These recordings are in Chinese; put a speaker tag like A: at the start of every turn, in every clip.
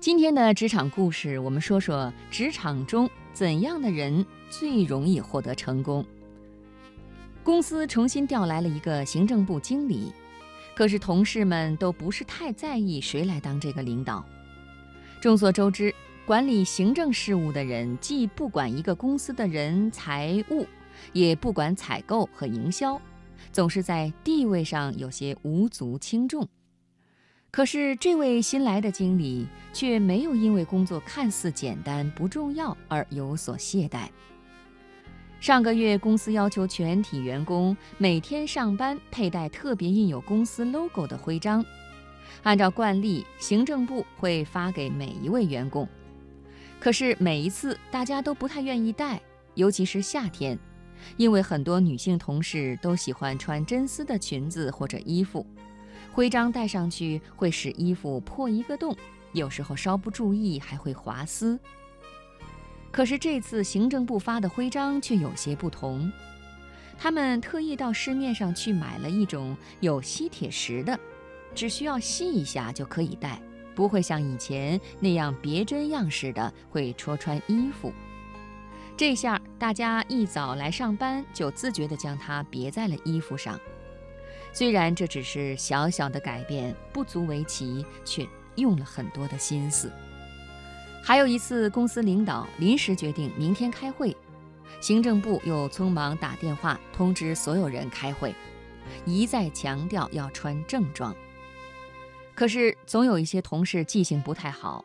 A: 今天的职场故事，我们说说职场中怎样的人最容易获得成功。公司重新调来了一个行政部经理，可是同事们都不是太在意谁来当这个领导。众所周知，管理行政事务的人既不管一个公司的人财务，也不管采购和营销，总是在地位上有些无足轻重。可是这位新来的经理却没有因为工作看似简单不重要而有所懈怠。上个月，公司要求全体员工每天上班佩戴特别印有公司 logo 的徽章。按照惯例，行政部会发给每一位员工。可是每一次大家都不太愿意戴，尤其是夏天，因为很多女性同事都喜欢穿真丝的裙子或者衣服，徽章戴上去会使衣服破一个洞，有时候稍不注意还会滑丝。可是这次行政部发的徽章却有些不同，他们特意到市面上去买了一种有吸铁石的，只需要吸一下就可以戴，不会像以前那样别针样式的会戳穿衣服。这下大家一早来上班就自觉地将它别在了衣服上。虽然这只是小小的改变，不足为奇，却用了很多的心思。还有一次，公司领导临时决定明天开会，行政部又匆忙打电话通知所有人开会，一再强调要穿正装。可是总有一些同事记性不太好，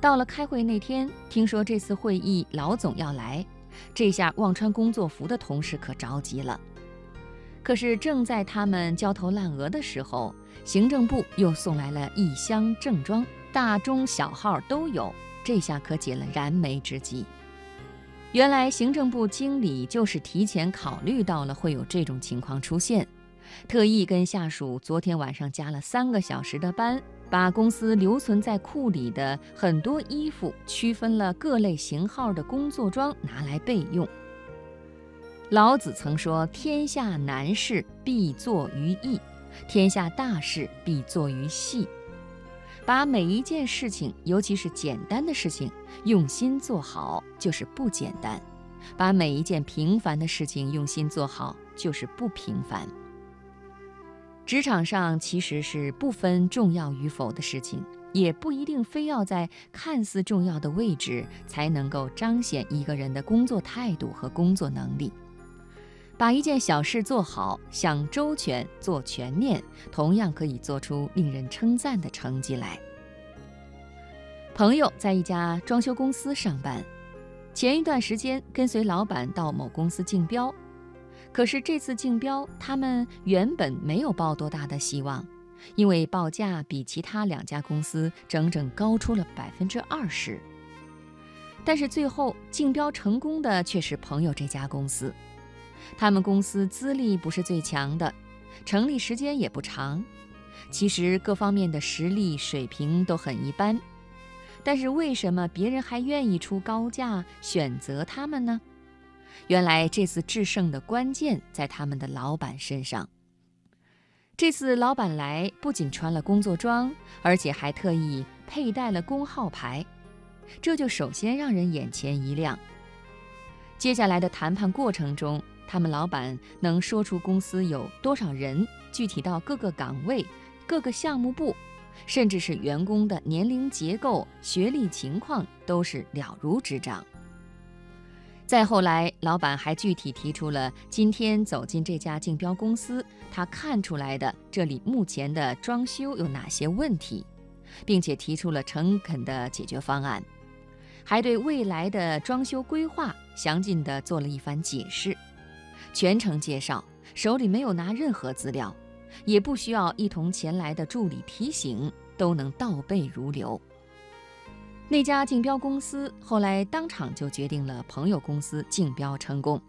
A: 到了开会那天，听说这次会议老总要来，这下忘穿工作服的同事可着急了。可是正在他们焦头烂额的时候，行政部又送来了一箱正装，大中小号都有。这下可解了燃眉之急。原来行政部经理就是提前考虑到了会有这种情况出现，特意跟下属昨天晚上加了三个小时的班，把公司留存在库里的很多衣服区分了各类型号的工作装拿来备用。老子曾说：“天下难事必作于易，天下大事必作于细。”把每一件事情，尤其是简单的事情，用心做好，就是不简单；把每一件平凡的事情用心做好，就是不平凡。职场上其实是不分重要与否的事情，也不一定非要在看似重要的位置才能够彰显一个人的工作态度和工作能力。把一件小事做好，想周全、做全面，同样可以做出令人称赞的成绩来。朋友在一家装修公司上班，前一段时间跟随老板到某公司竞标，可是这次竞标他们原本没有抱多大的希望，因为报价比其他两家公司整整高出了百分之二十。但是最后竞标成功的却是朋友这家公司。他们公司资历不是最强的，成立时间也不长，其实各方面的实力水平都很一般。但是为什么别人还愿意出高价选择他们呢？原来这次制胜的关键在他们的老板身上。这次老板来不仅穿了工作装，而且还特意佩戴了工号牌，这就首先让人眼前一亮。接下来的谈判过程中，他们老板能说出公司有多少人，具体到各个岗位、各个项目部，甚至是员工的年龄结构、学历情况，都是了如指掌。再后来，老板还具体提出了今天走进这家竞标公司，他看出来的这里目前的装修有哪些问题，并且提出了诚恳的解决方案，还对未来的装修规划详尽地做了一番解释。全程介绍，手里没有拿任何资料，也不需要一同前来的助理提醒，都能倒背如流。那家竞标公司后来当场就决定了朋友公司竞标成功，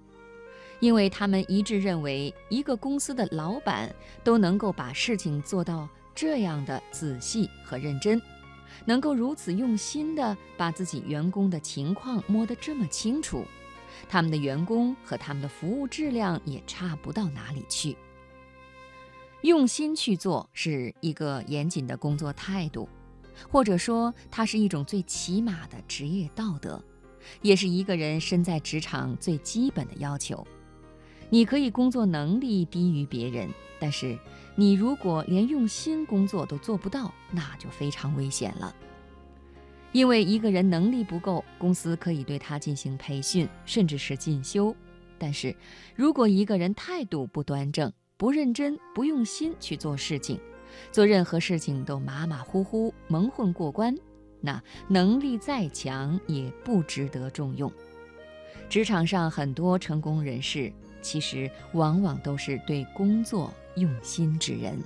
A: 因为他们一致认为，一个公司的老板都能够把事情做到这样的仔细和认真，能够如此用心的把自己员工的情况摸得这么清楚。他们的员工和他们的服务质量也差不到哪里去。用心去做是一个严谨的工作态度，或者说它是一种最起码的职业道德，也是一个人身在职场最基本的要求。你可以工作能力低于别人，但是你如果连用心工作都做不到，那就非常危险了。因为一个人能力不够，公司可以对他进行培训，甚至是进修。但是，如果一个人态度不端正、不认真、不用心去做事情，做任何事情都马马虎虎、蒙混过关，那能力再强也不值得重用。职场上很多成功人士，其实往往都是对工作用心之人。